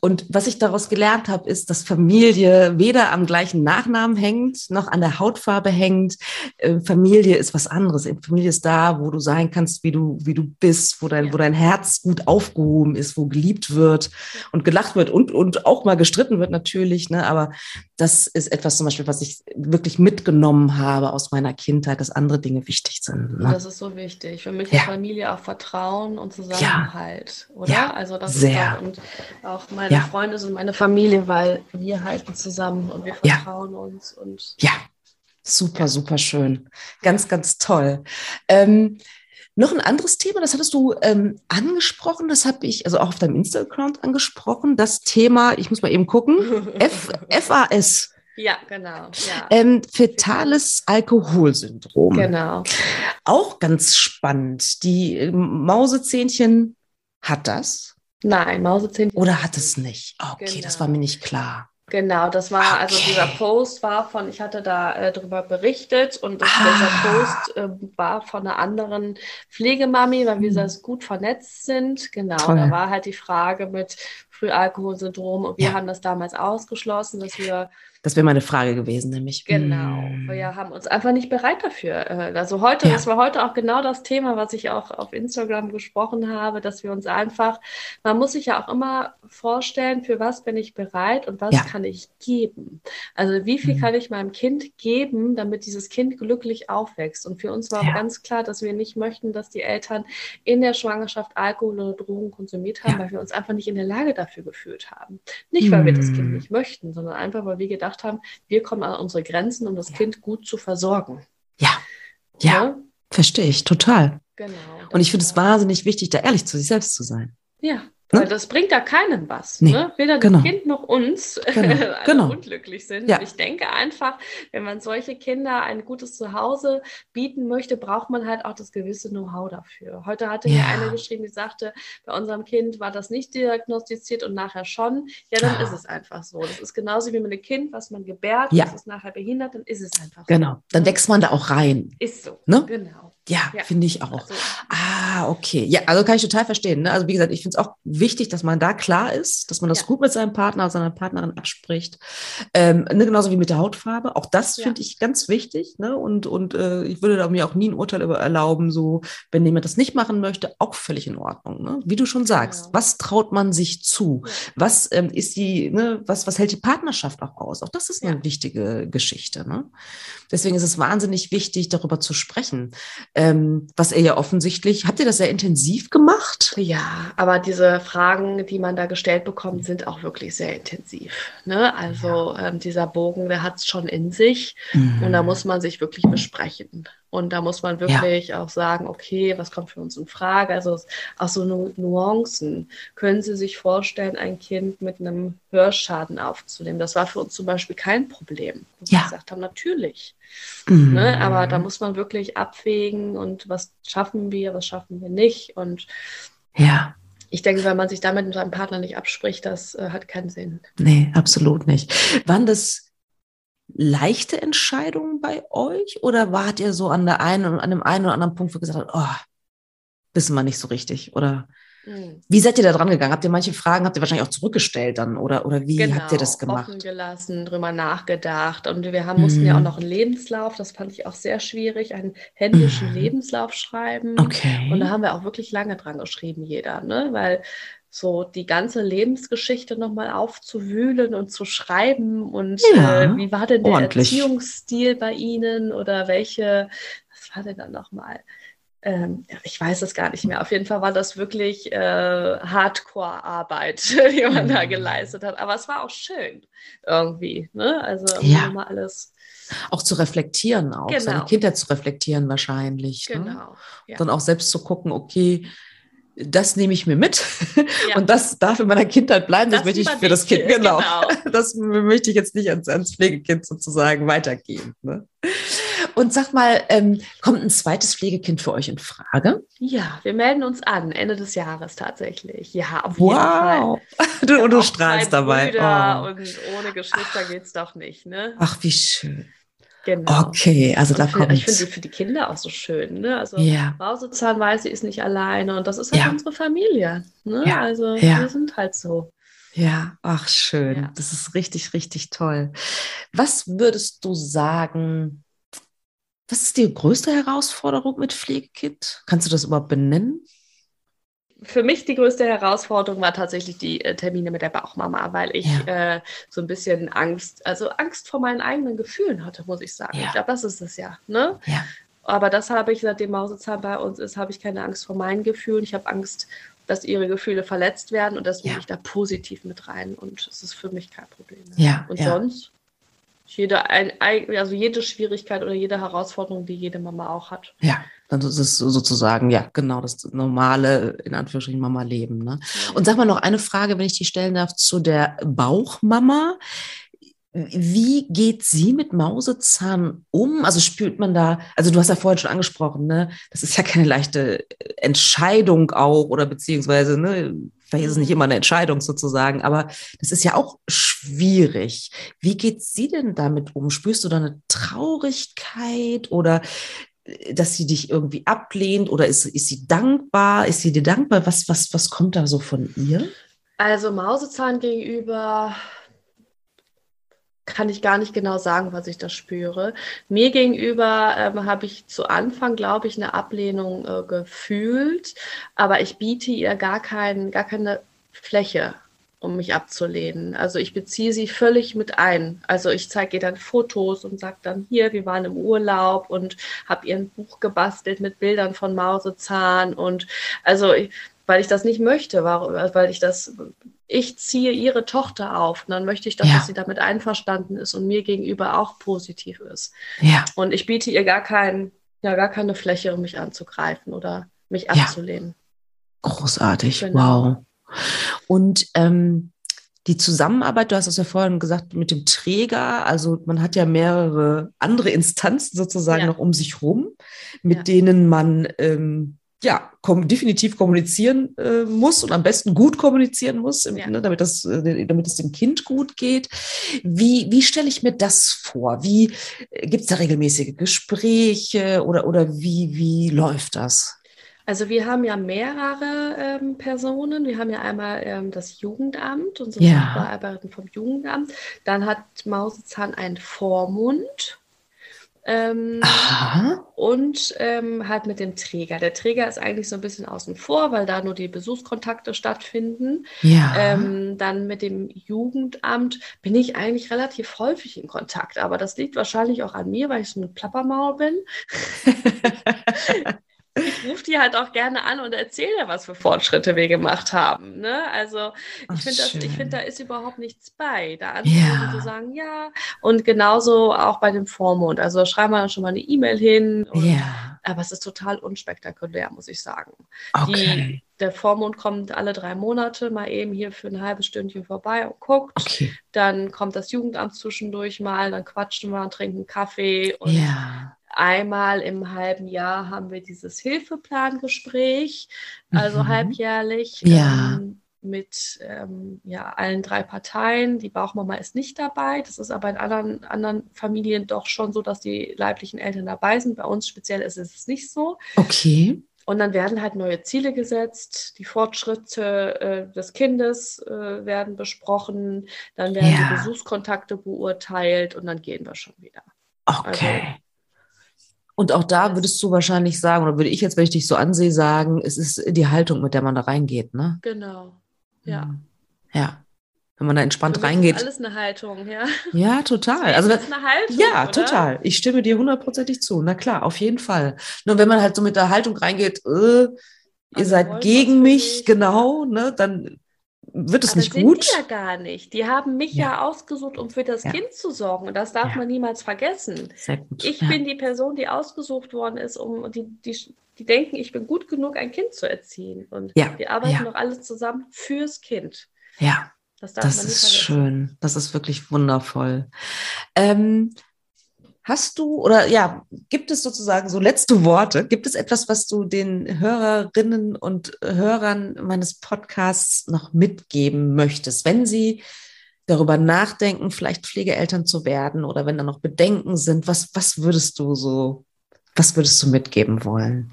und was ich daraus gelernt habe, ist, dass Familie weder am gleichen Nachnamen hängt, noch an der Hautfarbe hängt. Äh, Familie ist was anderes. Familie ist da, wo du sein kannst, wie du, wie du bist, wo dein, wo dein Herz gut aufgehoben ist, wo geliebt wird und gelacht wird und, und auch mal gestritten wird natürlich. Ne? Aber das ist etwas zum Beispiel, was ich wirklich mitgenommen habe aus meiner Kindheit, dass andere Dinge wichtig sind. Ne? Das ist so wichtig. Für mich ja. ist Familie auch Vertrauen und Zusammenhalt, ja. oder? Ja. Also das Sehr. ist auch, und auch mein meine ja. Freunde sind meine Familie, weil wir halten zusammen und wir vertrauen ja. uns. Und ja, super, super schön. Ganz, ganz toll. Ähm, noch ein anderes Thema, das hattest du ähm, angesprochen, das habe ich also auch auf deinem Instagram angesprochen, das Thema, ich muss mal eben gucken, F, FAS. Ja, genau. Ja. Ähm, fetales Alkoholsyndrom. Genau. Auch ganz spannend. Die äh, Mausezähnchen hat das. Nein, Mausezähnchen. Oder hat es nicht? Okay, genau. das war mir nicht klar. Genau, das war, okay. also dieser Post war von, ich hatte da äh, darüber berichtet und das, ah. dieser Post äh, war von einer anderen Pflegemami, weil wir mhm. gut vernetzt sind. Genau, Toll. da war halt die Frage mit Frühalkoholsyndrom und wir ja. haben das damals ausgeschlossen, dass wir das wäre meine Frage gewesen, nämlich. Genau. Hm. Wir haben uns einfach nicht bereit dafür. Äh, also heute, ja. das war heute auch genau das Thema, was ich auch auf Instagram gesprochen habe, dass wir uns einfach, man muss sich ja auch immer vorstellen, für was bin ich bereit und was ja. kann ich geben. Also wie viel mhm. kann ich meinem Kind geben, damit dieses Kind glücklich aufwächst. Und für uns war ja. ganz klar, dass wir nicht möchten, dass die Eltern in der Schwangerschaft Alkohol oder Drogen konsumiert haben, weil wir uns einfach nicht in der Lage dafür gefühlt haben. Nicht, weil mhm. wir das Kind nicht möchten, sondern einfach, weil wir gedacht gedacht haben, wir kommen an unsere Grenzen, um das ja. Kind gut zu versorgen. Ja, ja, ja? verstehe ich total. Genau. Und ich finde es wahnsinnig wichtig, da ehrlich zu sich selbst zu sein. Ja, weil das bringt ja keinem was. Nee, ne? Weder genau. dem Kind noch uns genau. genau. unglücklich sind. Ja. ich denke einfach, wenn man solche Kinder ein gutes Zuhause bieten möchte, braucht man halt auch das gewisse Know-how dafür. Heute hatte ja. mir eine geschrieben, die sagte, bei unserem Kind war das nicht diagnostiziert und nachher schon. Ja, dann ah. ist es einfach so. Das ist genauso wie mit einem Kind, was man gebärt, ja. das ist nachher behindert, dann ist es einfach so. Genau, dann wächst man da auch rein. Ist so, ne? genau. Ja, ja. finde ich auch. Also, ah, okay. Ja, also kann ich total verstehen. Ne? Also wie gesagt, ich finde es auch wichtig, dass man da klar ist, dass man das ja. gut mit seinem Partner, seiner Partnerin abspricht. Ähm, ne, genauso wie mit der Hautfarbe. Auch das ja. finde ich ganz wichtig. Ne? Und, und äh, ich würde da mir auch nie ein Urteil über erlauben, so wenn jemand das nicht machen möchte, auch völlig in Ordnung. Ne? Wie du schon sagst, genau. was traut man sich zu? Was ähm, ist die, ne, was, was hält die Partnerschaft auch aus? Auch das ist eine wichtige Geschichte. Ne? Deswegen ist es wahnsinnig wichtig, darüber zu sprechen ähm, was er ja offensichtlich, habt ihr das sehr intensiv gemacht? Ja, aber diese Fragen, die man da gestellt bekommt, sind auch wirklich sehr intensiv. Ne? Also ja. ähm, dieser Bogen, der hat es schon in sich mhm. und da muss man sich wirklich besprechen. Und da muss man wirklich ja. auch sagen, okay, was kommt für uns in Frage? Also auch so nu Nuancen. Können Sie sich vorstellen, ein Kind mit einem Hörschaden aufzunehmen? Das war für uns zum Beispiel kein Problem. Und ja. wir gesagt haben, natürlich. Mhm. Ne? Aber da muss man wirklich abwägen und was schaffen wir, was schaffen wir nicht. Und ja. Ich denke, wenn man sich damit mit seinem Partner nicht abspricht, das äh, hat keinen Sinn. Nee, absolut nicht. Waren das leichte Entscheidungen bei euch oder wart ihr so an der einen an dem einen oder anderen Punkt, wo ihr gesagt habt, oh, wissen wir nicht so richtig oder hm. wie seid ihr da dran gegangen? Habt ihr manche Fragen, habt ihr wahrscheinlich auch zurückgestellt dann oder, oder wie genau, habt ihr das gemacht? Offen gelassen, drüber nachgedacht und wir haben, mussten ja auch mhm. noch einen Lebenslauf, das fand ich auch sehr schwierig, einen händischen mhm. Lebenslauf schreiben. Okay. Und da haben wir auch wirklich lange dran geschrieben, jeder, ne? weil so die ganze Lebensgeschichte nochmal aufzuwühlen und zu schreiben und ja, äh, wie war denn der ordentlich. Erziehungsstil bei Ihnen oder welche, was war denn dann nochmal? Ähm, ich weiß es gar nicht mehr. Auf jeden Fall war das wirklich äh, Hardcore-Arbeit, die man mhm. da geleistet hat. Aber es war auch schön irgendwie. Ne? Also ja. mal alles. Auch zu reflektieren, auch genau. seine Kindheit zu reflektieren wahrscheinlich. Ne? Genau. Ne? Ja. Dann auch selbst zu gucken, okay, das nehme ich mir mit ja. und das darf in meiner Kindheit bleiben. Das, das möchte ich für das Kind, genau. genau. Das möchte ich jetzt nicht ans, ans Pflegekind sozusagen weitergeben. Ne? Und sag mal, ähm, kommt ein zweites Pflegekind für euch in Frage? Ja, wir melden uns an, Ende des Jahres tatsächlich. Ja, auf jeden wow. Fall. Du, und du strahlst dabei. Oh. Und ohne Geschwister geht es doch nicht, ne? Ach, wie schön. Genau. Okay, also da kommt Ich finde für die Kinder auch so schön. Ne? Also ja. Mausezahn weiß, sie ist nicht alleine und das ist halt ja. unsere Familie. Ne? Ja. Also ja. wir sind halt so. Ja, ach schön. Ja. Das ist richtig, richtig toll. Was würdest du sagen, was ist die größte Herausforderung mit Pflegekind? Kannst du das überhaupt benennen? Für mich die größte Herausforderung war tatsächlich die äh, Termine mit der Bauchmama, weil ich ja. äh, so ein bisschen Angst, also Angst vor meinen eigenen Gefühlen hatte, muss ich sagen. Ja. Ich glaube, das ist es ja. Ne? ja. Aber das habe ich, seitdem Mausezahn bei uns ist, habe ich keine Angst vor meinen Gefühlen. Ich habe Angst, dass ihre Gefühle verletzt werden und das ja. ich da positiv mit rein. Und es ist für mich kein Problem. Ja. Und sonst jede, ein, also jede Schwierigkeit oder jede Herausforderung, die jede Mama auch hat. Ja, dann ist es sozusagen, ja, genau das normale, in Anführungsstrichen, Mama-Leben. Ne? Und sag mal noch eine Frage, wenn ich die stellen darf, zu der Bauchmama. Wie geht sie mit Mausezahn um? Also spürt man da, also du hast ja vorhin schon angesprochen, ne? Das ist ja keine leichte Entscheidung auch oder beziehungsweise, ne, vielleicht ist es nicht immer eine Entscheidung sozusagen, aber das ist ja auch schwierig. Wie geht sie denn damit um? Spürst du da eine Traurigkeit oder äh, dass sie dich irgendwie ablehnt oder ist, ist sie dankbar? Ist sie dir dankbar? Was, was, was kommt da so von ihr? Also Mausezahn gegenüber kann ich gar nicht genau sagen, was ich da spüre. Mir gegenüber ähm, habe ich zu Anfang, glaube ich, eine Ablehnung äh, gefühlt, aber ich biete ihr gar, kein, gar keine Fläche, um mich abzulehnen. Also ich beziehe sie völlig mit ein. Also ich zeige ihr dann Fotos und sage dann hier, wir waren im Urlaub und habe ihr ein Buch gebastelt mit Bildern von Mausezahn und also weil ich das nicht möchte, weil ich das ich ziehe ihre Tochter auf. Und dann möchte ich, dass, ja. dass sie damit einverstanden ist und mir gegenüber auch positiv ist. Ja. Und ich biete ihr gar, kein, ja, gar keine Fläche, um mich anzugreifen oder mich abzulehnen. Ja. Großartig, genau. wow. Und ähm, die Zusammenarbeit, du hast es ja vorhin gesagt, mit dem Träger, also man hat ja mehrere andere Instanzen sozusagen ja. noch um sich rum, mit ja. denen man ähm, ja, kom definitiv kommunizieren äh, muss und am besten gut kommunizieren muss, ja. ne, damit, das, äh, damit es dem Kind gut geht. Wie, wie stelle ich mir das vor? Wie äh, gibt es da regelmäßige Gespräche oder, oder wie, wie läuft das? Also wir haben ja mehrere ähm, Personen. Wir haben ja einmal ähm, das Jugendamt, unsere ja. Sachbearbeiterin vom Jugendamt. Dann hat Mausezahn einen Vormund. Ähm, und ähm, halt mit dem Träger. Der Träger ist eigentlich so ein bisschen außen vor, weil da nur die Besuchskontakte stattfinden. Ja. Ähm, dann mit dem Jugendamt bin ich eigentlich relativ häufig in Kontakt, aber das liegt wahrscheinlich auch an mir, weil ich so ein Plappermaul bin. ich rufe die halt auch gerne an und erzähle, was für Fortschritte wir gemacht haben. Ne? Also ich finde, find, da ist überhaupt nichts bei. Da anzurufen ja. zu sagen, ja. Und genauso auch bei dem Vormond. Also schreiben wir dann schon mal eine E-Mail hin. Und, ja. Aber es ist total unspektakulär, muss ich sagen. Okay. Die, der Vormond kommt alle drei Monate mal eben hier für ein halbes Stündchen vorbei und guckt. Okay. Dann kommt das Jugendamt zwischendurch mal, dann quatschen wir und trinken Kaffee. Und ja Einmal im halben Jahr haben wir dieses Hilfeplangespräch, also mhm. halbjährlich. Ja. Ähm, mit ähm, ja, allen drei Parteien. Die Bauchmama ist nicht dabei. Das ist aber in anderen, anderen Familien doch schon so, dass die leiblichen Eltern dabei sind. Bei uns speziell ist es nicht so. Okay. Und dann werden halt neue Ziele gesetzt, die Fortschritte äh, des Kindes äh, werden besprochen, dann werden ja. die Besuchskontakte beurteilt und dann gehen wir schon wieder. Okay. Also, und auch da würdest du wahrscheinlich sagen, oder würde ich jetzt, wenn ich dich so ansehe, sagen, es ist die Haltung, mit der man da reingeht, ne? Genau. Ja. Mhm. Ja. Wenn man da entspannt reingeht. Ist alles eine Haltung, ja. Ja, total. Also das ist eine Haltung. Ja, oder? total. Ich stimme dir hundertprozentig zu. Na klar, auf jeden Fall. Nur wenn man halt so mit der Haltung reingeht, äh, ihr also seid gegen mich, genau, ne, dann wird es Aber nicht gut. Die ja gar nicht. Die haben mich ja, ja ausgesucht, um für das ja. Kind zu sorgen. Und das darf ja. man niemals vergessen. Sehr gut. Ich bin die Person, die ausgesucht worden ist, um die, die, die denken, ich bin gut genug, ein Kind zu erziehen. Und wir arbeiten doch alle zusammen fürs Kind. Ja. Das, das ist schön. Das ist wirklich wundervoll. Ähm, Hast du oder ja, gibt es sozusagen so letzte Worte? Gibt es etwas, was du den Hörerinnen und Hörern meines Podcasts noch mitgeben möchtest, wenn sie darüber nachdenken, vielleicht Pflegeeltern zu werden oder wenn da noch Bedenken sind? Was, was würdest du so, was würdest du mitgeben wollen?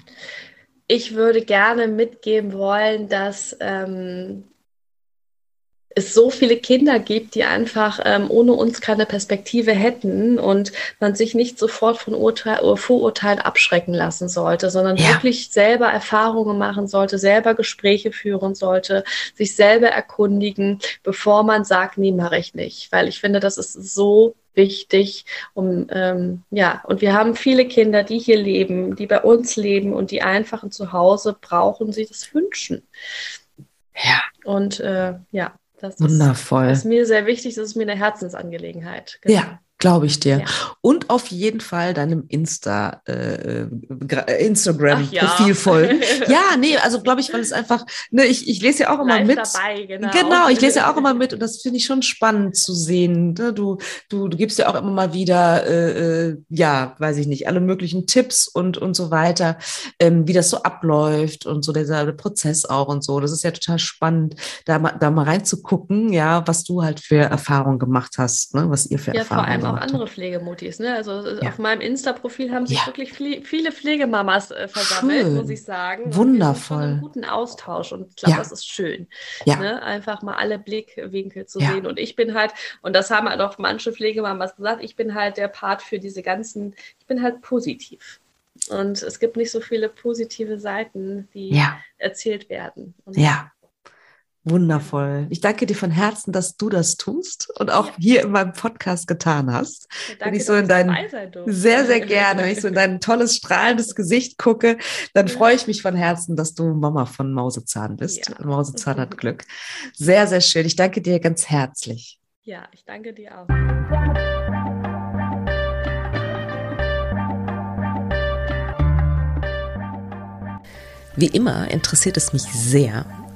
Ich würde gerne mitgeben wollen, dass ähm, es so viele Kinder gibt, die einfach ähm, ohne uns keine Perspektive hätten und man sich nicht sofort von Urteil, äh, Vorurteilen abschrecken lassen sollte, sondern ja. wirklich selber Erfahrungen machen sollte, selber Gespräche führen sollte, sich selber erkundigen, bevor man sagt, nee, mache ich nicht. Weil ich finde, das ist so wichtig, um ähm, ja, und wir haben viele Kinder, die hier leben, die bei uns leben und die einfach ein Zuhause brauchen, sie das wünschen. Ja. Und äh, ja, das Wundervoll. Ist, ist mir sehr wichtig, das ist mir eine Herzensangelegenheit. Genau. Ja, Glaube ich dir. Ja. Und auf jeden Fall deinem Insta, äh, äh Instagram-Profil ja. folgen. ja, nee, also glaube ich, weil es einfach, ne, ich, ich lese ja auch immer Live mit. Dabei, genau. genau, ich lese ja auch immer mit und das finde ich schon spannend zu sehen. Ne? Du, du, du gibst ja auch immer mal wieder, äh, äh, ja, weiß ich nicht, alle möglichen Tipps und, und so weiter, ähm, wie das so abläuft und so dieser Prozess auch und so. Das ist ja total spannend, da mal, da mal reinzugucken, ja, was du halt für Erfahrungen gemacht hast, ne? was ihr für ja, Erfahrungen auch andere Pflegemutis. Ne? Also ja. auf meinem Insta-Profil haben sich ja. wirklich viele Pflegemamas äh, versammelt, schön. muss ich sagen. Wundervoll. Und einen guten Austausch und ich glaube, ja. das ist schön. Ne? Einfach mal alle Blickwinkel zu sehen. Und ich bin halt, und das haben halt auch manche Pflegemamas gesagt, ich bin halt der Part für diese ganzen, ich bin halt positiv. Und es gibt nicht so viele positive Seiten, die erzählt werden. Und ja. Wundervoll. Ich danke dir von Herzen, dass du das tust und auch ja. hier in meinem Podcast getan hast. Ja, danke, wenn ich so in dein sehr sehr gerne, wenn ich so in dein tolles strahlendes Gesicht gucke, dann freue ich mich von Herzen, dass du Mama von Mausezahn bist. Ja. Mausezahn hat Glück. Sehr sehr schön. Ich danke dir ganz herzlich. Ja, ich danke dir auch. Wie immer interessiert es mich sehr,